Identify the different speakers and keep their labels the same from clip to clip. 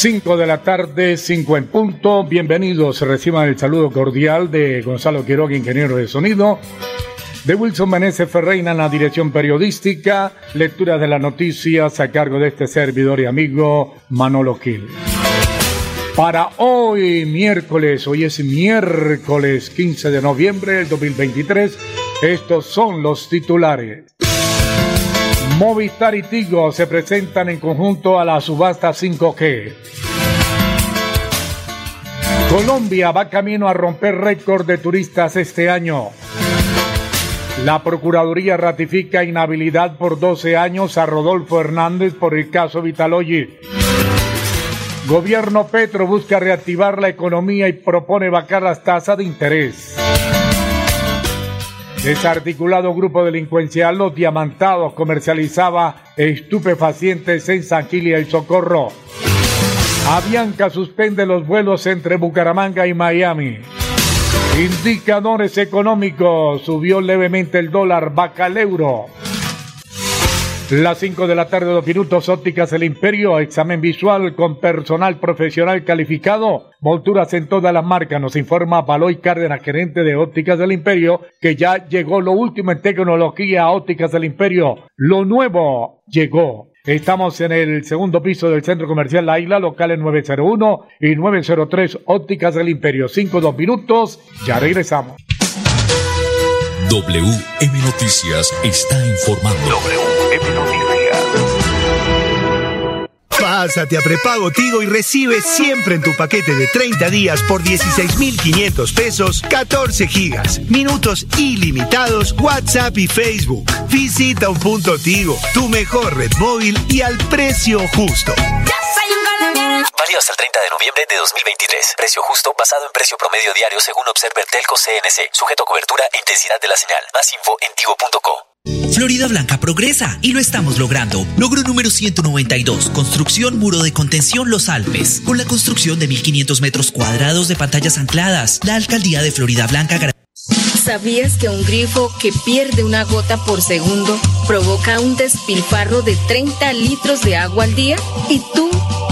Speaker 1: 5 de la tarde, 5 en punto. Bienvenidos, reciban el saludo cordial de Gonzalo Quiroga, ingeniero de sonido, de Wilson Menezes Ferreira en la dirección periodística, lectura de las noticias a cargo de este servidor y amigo Manolo Gil. Para hoy, miércoles, hoy es miércoles 15 de noviembre del 2023, estos son los titulares. Movistar y Tigo se presentan en conjunto a la subasta 5G. Colombia va camino a romper récord de turistas este año. La Procuraduría ratifica inhabilidad por 12 años a Rodolfo Hernández por el caso Vitaloyi. Gobierno Petro busca reactivar la economía y propone bajar las tasas de interés. Desarticulado grupo delincuencial Los Diamantados comercializaba estupefacientes en San Gil y Socorro. Avianca suspende los vuelos entre Bucaramanga y Miami. Indicadores económicos. Subió levemente el dólar, baja el euro. Las 5 de la tarde, dos minutos, ópticas El Imperio, examen visual con personal profesional calificado, volturas en todas las marcas, nos informa Baloy Cárdenas, gerente de ópticas del Imperio, que ya llegó lo último en tecnología ópticas del Imperio, lo nuevo llegó. Estamos en el segundo piso del Centro Comercial La Isla, locales 901 y 903, ópticas del Imperio. 5 dos minutos, ya regresamos.
Speaker 2: WM Noticias está informando.
Speaker 3: WM Noticias.
Speaker 4: Pásate a prepago Tigo y recibe siempre en tu paquete de 30 días por 16,500 pesos 14 gigas, minutos ilimitados, WhatsApp y Facebook. Visita un punto Tigo, tu mejor red móvil y al precio justo.
Speaker 5: Válido hasta el 30 de noviembre de 2023. Precio justo basado en precio promedio diario según Observer Telco CNC. Sujeto a cobertura e intensidad de la señal. Más info en tigo.co.
Speaker 6: Florida Blanca progresa y lo estamos logrando. Logro número 192, construcción muro de contención Los Alpes. Con la construcción de 1.500 metros cuadrados de pantallas ancladas, la alcaldía de Florida Blanca
Speaker 7: ¿Sabías que un grifo que pierde una gota por segundo provoca un despilfarro de 30 litros de agua al día? ¿Y tú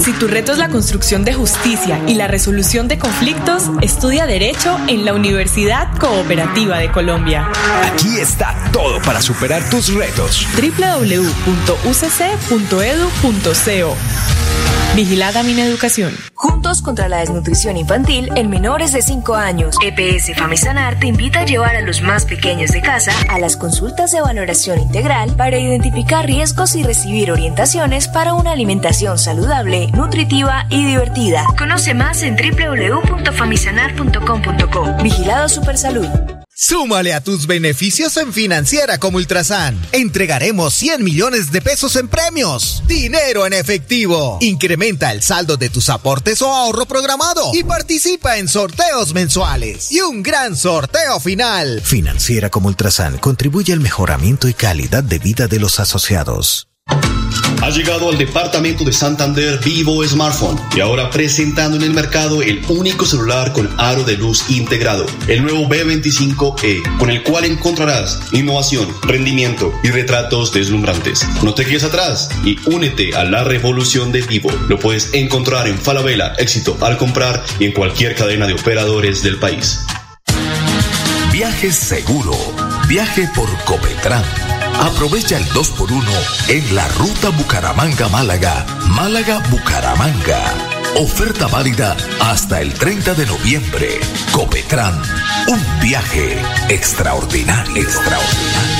Speaker 8: Si tu reto es la construcción de justicia y la resolución de conflictos, estudia Derecho en la Universidad Cooperativa de Colombia.
Speaker 9: Aquí está todo para superar tus retos.
Speaker 8: www.ucc.edu.co Vigilada Mineducación.
Speaker 10: Juntos contra la desnutrición infantil en menores de 5 años. EPS Famisanar te invita a llevar a los más pequeños de casa a las consultas de valoración integral para identificar riesgos y recibir orientaciones para una alimentación saludable, nutritiva y divertida. Conoce más en www.famisanar.com.co. Vigilado Supersalud.
Speaker 4: Súmale a tus beneficios en Financiera como Ultrasan. Entregaremos 100 millones de pesos en premios. Dinero en efectivo. Incrementa el saldo de tus aportes o ahorro programado y participa en sorteos mensuales. Y un gran sorteo final.
Speaker 11: Financiera como Ultrasan contribuye al mejoramiento y calidad de vida de los asociados.
Speaker 12: Ha llegado al departamento de Santander Vivo Smartphone y ahora presentando en el mercado el único celular con aro de luz integrado, el nuevo B25E, con el cual encontrarás innovación, rendimiento y retratos deslumbrantes. No te quedes atrás y únete a la revolución de Vivo. Lo puedes encontrar en Falabella, éxito al comprar y en cualquier cadena de operadores del país.
Speaker 2: Viaje seguro. Viaje por Copetran. Aprovecha el 2x1 en la ruta Bucaramanga-Málaga, Málaga-Bucaramanga. Oferta válida hasta el 30 de noviembre. Copetran, un viaje extraordinario, extraordinario.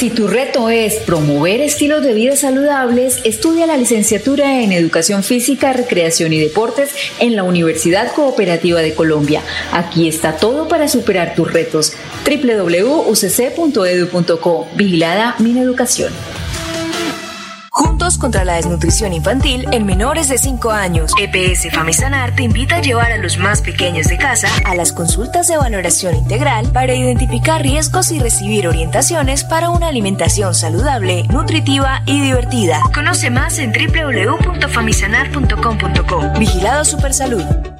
Speaker 7: Si tu reto es promover estilos de vida saludables, estudia la licenciatura en Educación Física, Recreación y Deportes en la Universidad Cooperativa de Colombia. Aquí está todo para superar tus retos. www.ucc.edu.co. Vigilada Mineducación.
Speaker 10: Contra la desnutrición infantil en menores de 5 años. EPS Famisanar te invita a llevar a los más pequeños de casa a las consultas de valoración integral para identificar riesgos y recibir orientaciones para una alimentación saludable, nutritiva y divertida. Conoce más en www.famisanar.com.co. Vigilado Supersalud.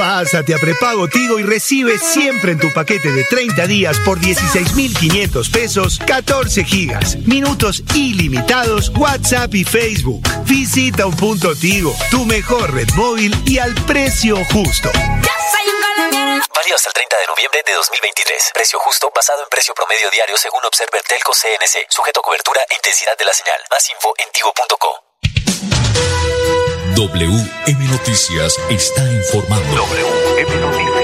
Speaker 13: Pásate a prepago Tigo y recibe siempre en tu paquete de 30 días por 16,500 pesos 14 gigas, minutos ilimitados, WhatsApp y Facebook. Visita un punto Tigo, tu mejor red móvil y al precio justo.
Speaker 5: Válido hasta el 30 de noviembre de 2023. Precio justo basado en precio promedio diario según Observer Telco CNC. Sujeto a cobertura e intensidad de la señal. Más info en tigo.co.
Speaker 2: WM Noticias está informando. WM
Speaker 1: Noticias.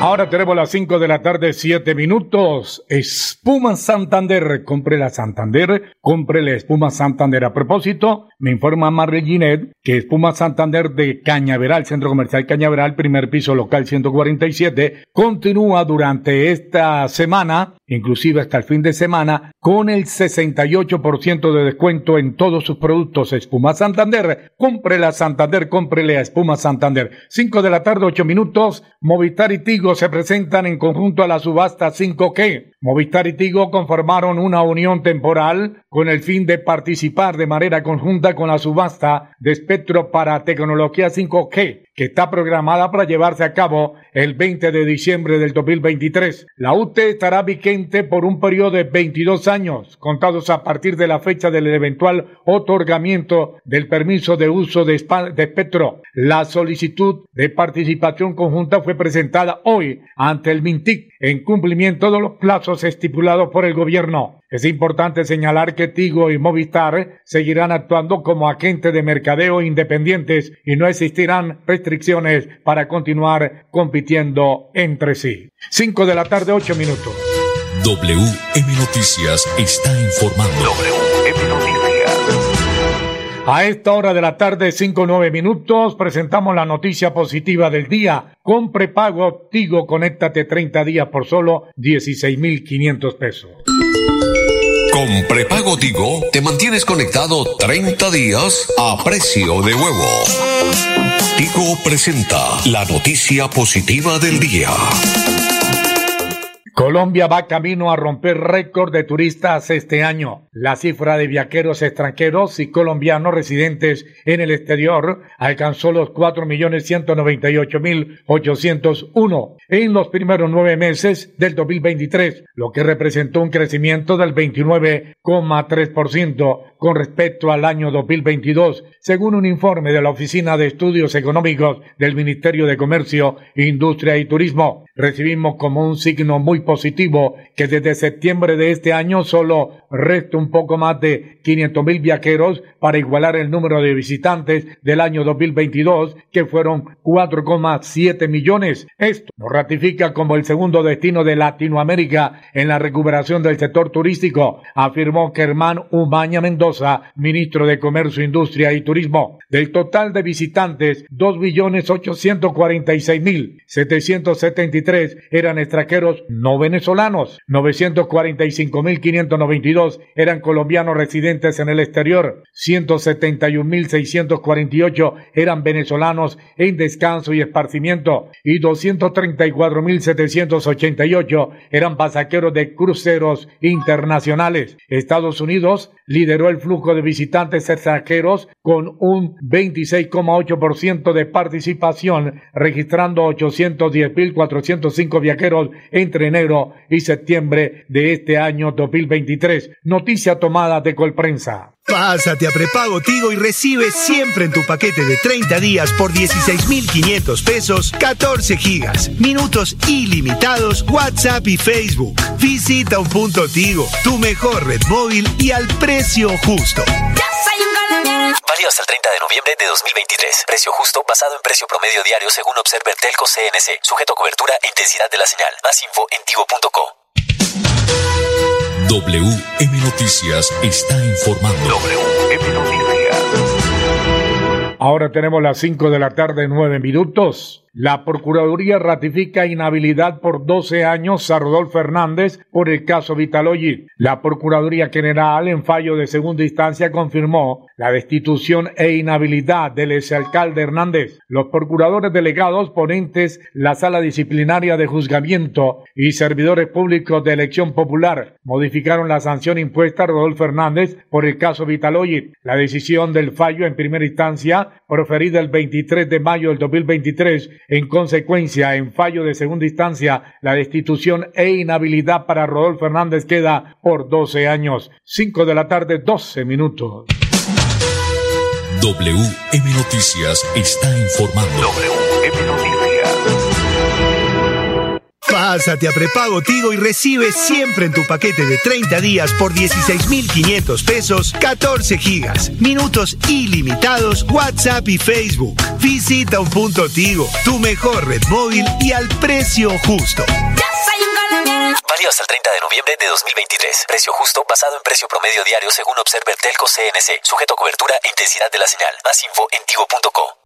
Speaker 1: Ahora tenemos las 5 de la tarde, 7 minutos. Espuma Santander. Compre la Santander. Compre la Espuma Santander. A propósito, me informa Marley Ginet que Espuma Santander de Cañaveral, Centro Comercial Cañaveral, primer piso local 147, continúa durante esta semana inclusive hasta el fin de semana, con el 68% de descuento en todos sus productos Espuma Santander. Cómprela Santander, cómprele a Espuma Santander. 5 de la tarde, 8 minutos. Movistar y Tigo se presentan en conjunto a la subasta 5G. Movistar y Tigo conformaron una unión temporal con el fin de participar de manera conjunta con la subasta de espectro para tecnología 5G que está programada para llevarse a cabo el 20 de diciembre del 2023. La UTE estará vigente por un periodo de 22 años, contados a partir de la fecha del eventual otorgamiento del permiso de uso de, de espectro. La solicitud de participación conjunta fue presentada hoy ante el MINTIC en cumplimiento de los plazos estipulados por el gobierno. Es importante señalar que Tigo y Movistar seguirán actuando como agentes de mercadeo independientes y no existirán restricciones para continuar compitiendo entre sí. 5 de la tarde, 8 minutos.
Speaker 2: WM Noticias está informando. WM
Speaker 1: Noticias. A esta hora de la tarde, 5 9 minutos, presentamos la noticia positiva del día. Con prepago Tigo, conéctate 30 días por solo 16,500 pesos.
Speaker 2: Con prepago Tigo te mantienes conectado 30 días a precio de huevo. Tigo presenta la noticia positiva del día.
Speaker 1: Colombia va camino a romper récord de turistas este año. La cifra de viajeros extranjeros y colombianos residentes en el exterior alcanzó los 4.198.801 en los primeros nueve meses del 2023, lo que representó un crecimiento del 29,3% con respecto al año 2022, según un informe de la Oficina de Estudios Económicos del Ministerio de Comercio, Industria y Turismo. Recibimos como un signo muy positivo que desde septiembre de este año solo resta un poco más de 500 mil viajeros para igualar el número de visitantes del año 2022, que fueron 4,7 millones. Esto nos ratifica como el segundo destino de Latinoamérica en la recuperación del sector turístico, afirmó Germán Umaña Mendoza Ministro de Comercio, Industria y Turismo. Del total de visitantes, 2.846.773 eran extranjeros no venezolanos, 945.592 eran colombianos residentes en el exterior, 171.648 eran venezolanos en descanso y esparcimiento y 234.788 eran pasajeros de cruceros internacionales. Estados Unidos lideró el flujo de visitantes extranjeros con un 26,8% de participación, registrando 810.405 viajeros entre enero y septiembre de este año 2023. Noticia tomada de Colprensa.
Speaker 13: Pásate a prepago Tigo y recibe siempre en tu paquete de 30 días por 16,500 pesos 14 gigas, minutos ilimitados, WhatsApp y Facebook. Visita un punto Tigo, tu mejor red móvil y al precio justo.
Speaker 5: Válido hasta el 30 de noviembre de 2023. Precio justo basado en precio promedio diario según Observer Telco CNC. Sujeto a cobertura e intensidad de la señal. Más info en tigo.co.
Speaker 3: WM Noticias está informando. WM Noticias.
Speaker 1: Ahora tenemos las 5 de la tarde, 9 minutos. La Procuraduría ratifica inhabilidad por 12 años a Rodolfo Fernández por el caso Vitalogy. La Procuraduría General, en fallo de segunda instancia, confirmó la destitución e inhabilidad del exalcalde Hernández. Los procuradores delegados, ponentes, la sala disciplinaria de juzgamiento y servidores públicos de elección popular modificaron la sanción impuesta a Rodolfo Fernández por el caso Vitalogy. La decisión del fallo en primera instancia, proferida el 23 de mayo del 2023, en consecuencia, en fallo de segunda instancia, la destitución e inhabilidad para Rodolfo Fernández queda por 12 años. 5 de la tarde, 12 minutos.
Speaker 3: WM Noticias está informando.
Speaker 13: Pásate a prepago Tigo y recibe siempre en tu paquete de 30 días por 16,500 pesos 14 gigas, minutos ilimitados, WhatsApp y Facebook. Visita un punto Tigo, tu mejor red móvil y al precio justo.
Speaker 5: Válido hasta el 30 de noviembre de 2023. Precio justo basado en precio promedio diario según Observer Telco CNC. Sujeto a cobertura e intensidad de la señal. Más info en tigo.co.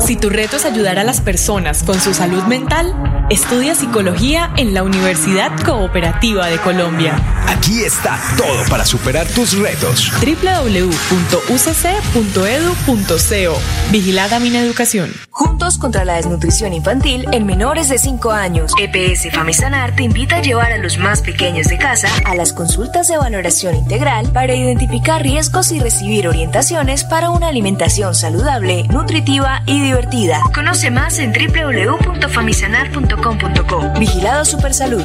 Speaker 8: Si tu reto es ayudar a las personas con su salud mental, estudia psicología en la Universidad Cooperativa de Colombia.
Speaker 9: Aquí está todo para superar tus retos.
Speaker 8: www.ucc.edu.co Vigilada Educación.
Speaker 10: Juntos contra la desnutrición infantil en menores de 5 años. EPS Famisanar te invita a llevar a los más pequeños de casa a las consultas de valoración integral para identificar riesgos y recibir orientaciones para una alimentación saludable, nutritiva y divertida. Conoce más en www.famisanar.com.co. Vigilado Supersalud.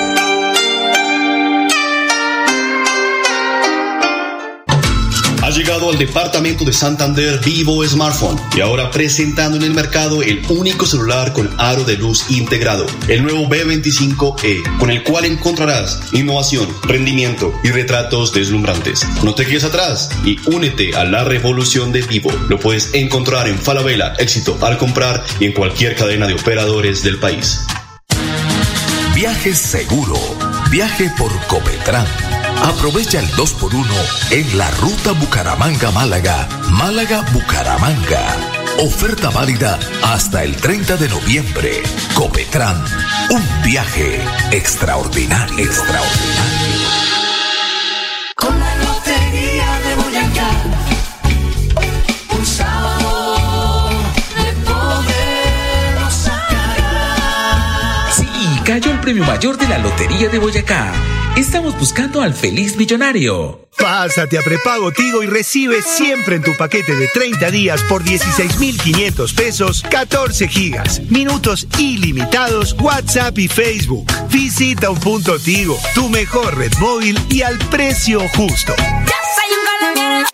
Speaker 12: Llegado al departamento de Santander Vivo Smartphone y ahora presentando en el mercado el único celular con aro de luz integrado, el nuevo B25E, con el cual encontrarás innovación, rendimiento y retratos deslumbrantes. No te quedes atrás y únete a la revolución de Vivo. Lo puedes encontrar en Falabella, éxito al comprar y en cualquier cadena de operadores del país.
Speaker 3: Viaje seguro. Viaje por Copetran. Aprovecha el 2x1 en la ruta Bucaramanga-Málaga, Málaga-Bucaramanga. Oferta válida hasta el 30 de noviembre. Copetran, un viaje extraordinario, extraordinario.
Speaker 14: Con la lotería de Boyacá, un sábado de poder sacar.
Speaker 6: Sí, premio mayor de la Lotería de Boyacá. Estamos buscando al feliz millonario.
Speaker 13: Pásate a prepago Tigo y recibe siempre en tu paquete de 30 días por 16,500 pesos 14 gigas, minutos ilimitados, WhatsApp y Facebook. Visita un punto Tigo, tu mejor red móvil y al precio justo.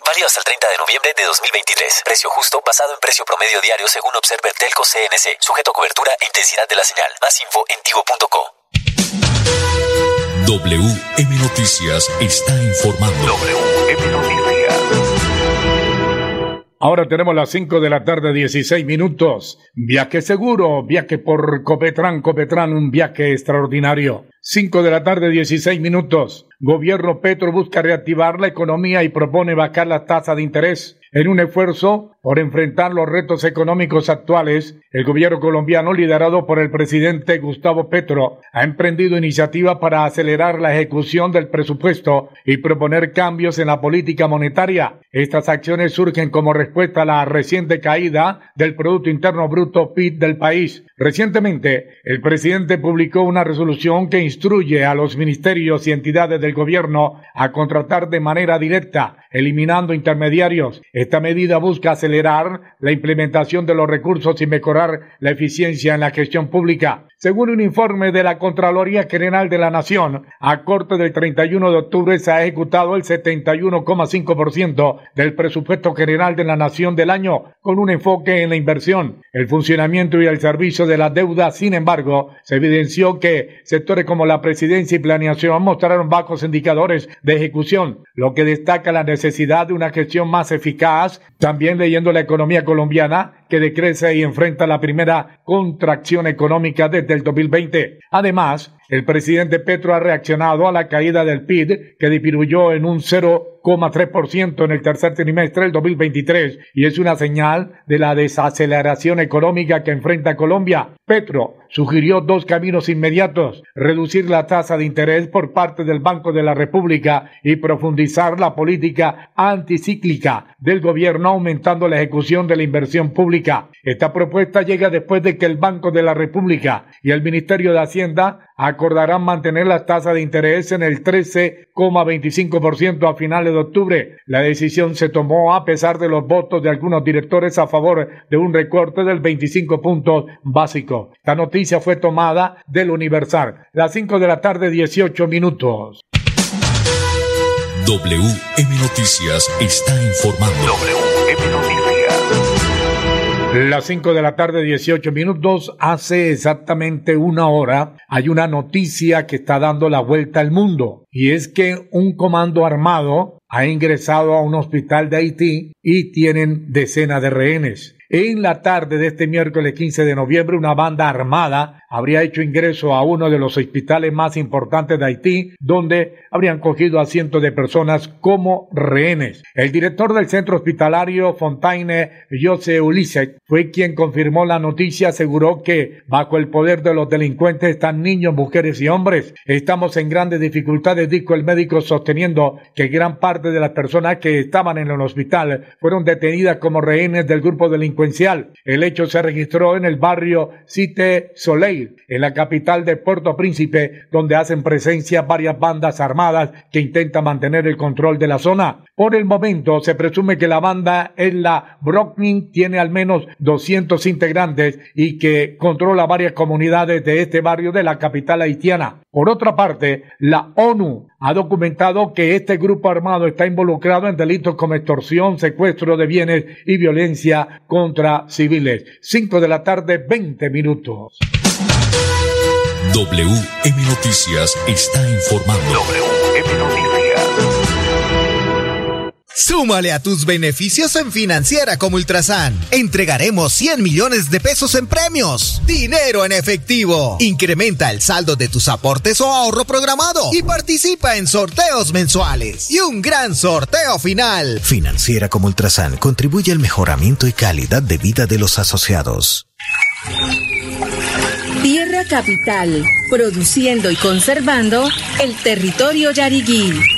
Speaker 5: Válido hasta el 30 de noviembre de 2023. Precio justo basado en precio promedio diario según Observer Telco CNC. Sujeto a cobertura e intensidad de la señal. Más info en tigo.co.
Speaker 2: WM Noticias está informando. WM Noticias.
Speaker 1: Ahora tenemos las 5 de la tarde, 16 minutos. Viaje seguro, viaje por Copetran, Copetran, un viaje extraordinario. 5 de la tarde, 16 minutos. Gobierno Petro busca reactivar la economía y propone bajar la tasa de interés. En un esfuerzo por enfrentar los retos económicos actuales, el gobierno colombiano, liderado por el presidente Gustavo Petro, ha emprendido iniciativas para acelerar la ejecución del presupuesto y proponer cambios en la política monetaria. Estas acciones surgen como respuesta a la reciente caída del Producto Interno Bruto PIB del país. Recientemente, el presidente publicó una resolución que instruye a los ministerios y entidades del gobierno a contratar de manera directa, eliminando intermediarios. Esta medida busca acelerar la implementación de los recursos y mejorar la eficiencia en la gestión pública. Según un informe de la Contraloría General de la Nación, a corte del 31 de octubre se ha ejecutado el 71,5% del presupuesto general de la Nación del año, con un enfoque en la inversión, el funcionamiento y el servicio de la deuda. Sin embargo, se evidenció que sectores como la presidencia y planeación mostraron bajos indicadores de ejecución, lo que destaca la necesidad de una gestión más eficaz también leyendo la economía colombiana que decrece y enfrenta la primera contracción económica desde el 2020. Además, el presidente Petro ha reaccionado a la caída del PIB que disminuyó en un 0,3% en el tercer trimestre del 2023 y es una señal de la desaceleración económica que enfrenta Colombia. Petro sugirió dos caminos inmediatos, reducir la tasa de interés por parte del Banco de la República y profundizar la política anticíclica del gobierno aumentando la ejecución de la inversión pública. Esta propuesta llega después de que el Banco de la República y el Ministerio de Hacienda acordarán mantener la tasa de interés en el 13,25% a finales de octubre. La decisión se tomó a pesar de los votos de algunos directores a favor de un recorte del 25 puntos básico. La noticia fue tomada del Universal. Las 5 de la tarde, 18 minutos.
Speaker 2: WM Noticias está informando. WM Noticias.
Speaker 1: Las 5 de la tarde, 18 minutos. Hace exactamente una hora hay una noticia que está dando la vuelta al mundo. Y es que un comando armado ha ingresado a un hospital de Haití y tienen decenas de rehenes. En la tarde de este miércoles 15 de noviembre, una banda armada habría hecho ingreso a uno de los hospitales más importantes de Haití, donde habrían cogido a cientos de personas como rehenes. El director del centro hospitalario Fontaine, José Ulises, fue quien confirmó la noticia, aseguró que bajo el poder de los delincuentes están niños, mujeres y hombres. Estamos en grandes dificultades, dijo el médico, sosteniendo que gran parte de las personas que estaban en el hospital fueron detenidas como rehenes del grupo El hecho se registró en el barrio Cite Soleil en la capital de Puerto Príncipe, donde hacen presencia varias bandas armadas que intentan mantener el control de la zona. Por el momento, se presume que la banda en la Brooklyn tiene al menos 200 integrantes y que controla varias comunidades de este barrio de la capital haitiana. Por otra parte, la ONU ha documentado que este grupo armado está involucrado en delitos como extorsión, secuestro de bienes y violencia contra civiles. 5 de la tarde, 20 minutos.
Speaker 2: WM Noticias está informando. WM Noticias.
Speaker 4: Súmale a tus beneficios en Financiera como Ultrasan. Entregaremos 100 millones de pesos en premios. Dinero en efectivo. Incrementa el saldo de tus aportes o ahorro programado y participa en sorteos mensuales. Y un gran sorteo final.
Speaker 11: Financiera como Ultrasan contribuye al mejoramiento y calidad de vida de los asociados.
Speaker 7: Tierra Capital, produciendo y conservando el territorio yariguí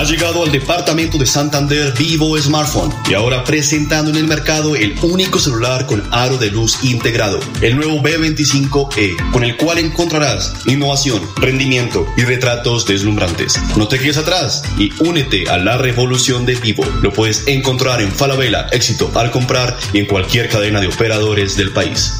Speaker 12: Ha llegado al departamento de Santander Vivo Smartphone y ahora presentando en el mercado el único celular con aro de luz integrado, el nuevo B25E, con el cual encontrarás innovación, rendimiento y retratos deslumbrantes. No te quedes atrás y únete a la revolución de Vivo. Lo puedes encontrar en Falabella, éxito al comprar y en cualquier cadena de operadores del país.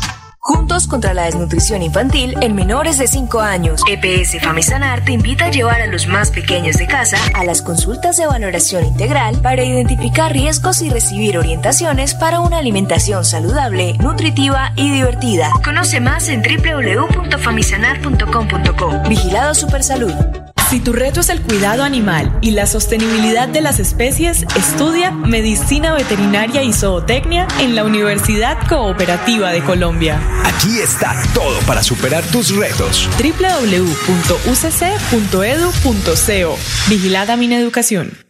Speaker 10: Juntos contra la desnutrición infantil en menores de 5 años. EPS Famisanar te invita a llevar a los más pequeños de casa a las consultas de valoración integral para identificar riesgos y recibir orientaciones para una alimentación saludable, nutritiva y divertida. Conoce más en www.famisanar.com.co. Vigilado Supersalud.
Speaker 8: Si tu reto es el cuidado animal y la sostenibilidad de las especies, estudia Medicina Veterinaria y Zootecnia en la Universidad Cooperativa de Colombia.
Speaker 15: Aquí está todo para superar tus retos.
Speaker 8: www.ucc.edu.co Vigilada Mineducación.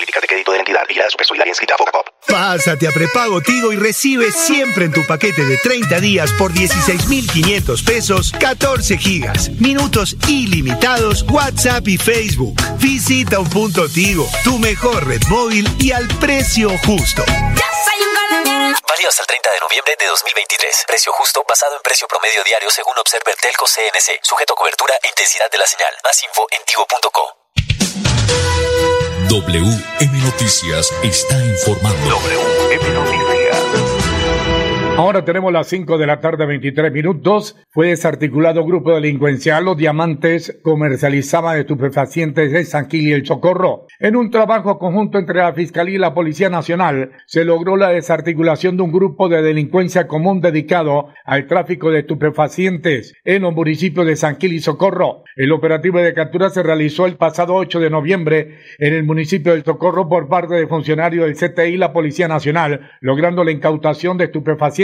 Speaker 16: Vigilada Supersolidaria inscrita a
Speaker 13: Pásate a prepago Tigo y recibe siempre en tu paquete de 30 días por 16,500 pesos 14 gigas, minutos ilimitados, WhatsApp y Facebook. Visita un punto Tigo, tu mejor red móvil y al precio justo.
Speaker 5: Válido hasta el 30 de noviembre de 2023. Precio justo basado en precio promedio diario según Observer Telco CNC. Sujeto a cobertura e intensidad de la señal. Más info en tigo.co.
Speaker 2: WM Noticias está informando. WM Noticias.
Speaker 1: Ahora tenemos las 5 de la tarde, 23 minutos. Fue desarticulado grupo delincuencial. Los diamantes comercializaban estupefacientes en San Gil y El Socorro. En un trabajo conjunto entre la Fiscalía y la Policía Nacional, se logró la desarticulación de un grupo de delincuencia común dedicado al tráfico de estupefacientes en los municipios de San Gil y Socorro. El operativo de captura se realizó el pasado 8 de noviembre en el municipio del Socorro por parte de funcionarios del CTI y la Policía Nacional, logrando la incautación de estupefacientes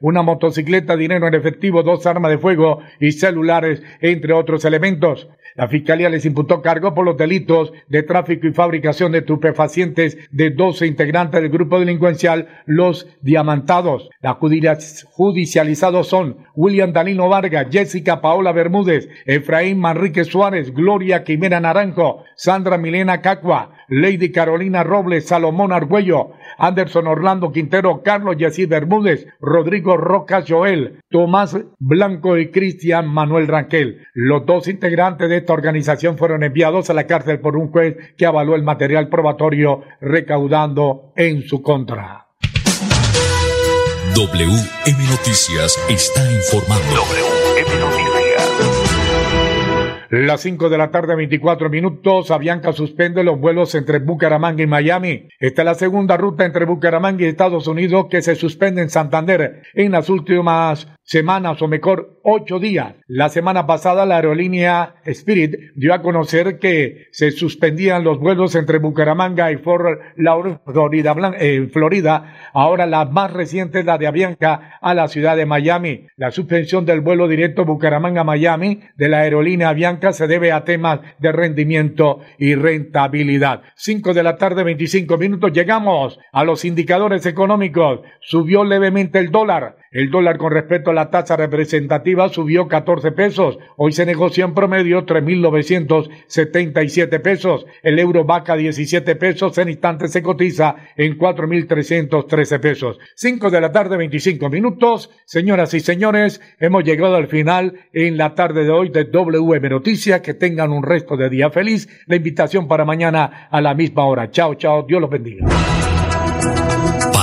Speaker 1: una motocicleta, dinero en efectivo, dos armas de fuego y celulares, entre otros elementos. La Fiscalía les imputó cargo por los delitos de tráfico y fabricación de estupefacientes de 12 integrantes del grupo delincuencial Los Diamantados. Los judicializados son William Danilo Vargas, Jessica Paola Bermúdez, Efraín Manrique Suárez, Gloria Quimera Naranjo, Sandra Milena Cacua, Lady Carolina Robles, Salomón Argüello, Anderson Orlando Quintero, Carlos Yacid Bermúdez, Rodrigo Roca Joel, Tomás Blanco y Cristian Manuel Ranquel. Los dos integrantes de esta organización fueron enviados a la cárcel por un juez que avaló el material probatorio recaudando en su contra.
Speaker 2: WM Noticias está informando. WM Noticias.
Speaker 1: Las 5 de la tarde, 24 minutos. Avianca suspende los vuelos entre Bucaramanga y Miami. Esta es la segunda ruta entre Bucaramanga y Estados Unidos que se suspende en Santander en las últimas semanas o mejor ocho días. La semana pasada la aerolínea Spirit dio a conocer que se suspendían los vuelos entre Bucaramanga y Fort Florida, eh, Florida. Ahora la más reciente es la de Avianca a la ciudad de Miami. La suspensión del vuelo directo Bucaramanga-Miami de la aerolínea Avianca se debe a temas de rendimiento y rentabilidad. Cinco de la tarde, 25 minutos. Llegamos a los indicadores económicos. Subió levemente el dólar. El dólar con respecto a la tasa representativa subió 14 pesos. Hoy se negocia en promedio 3.977 pesos. El euro vaca 17 pesos. En instantes se cotiza en 4.313 pesos. 5 de la tarde, 25 minutos. Señoras y señores, hemos llegado al final en la tarde de hoy de WM Noticias. Que tengan un resto de día feliz. La invitación para mañana a la misma hora. Chao, chao. Dios los bendiga.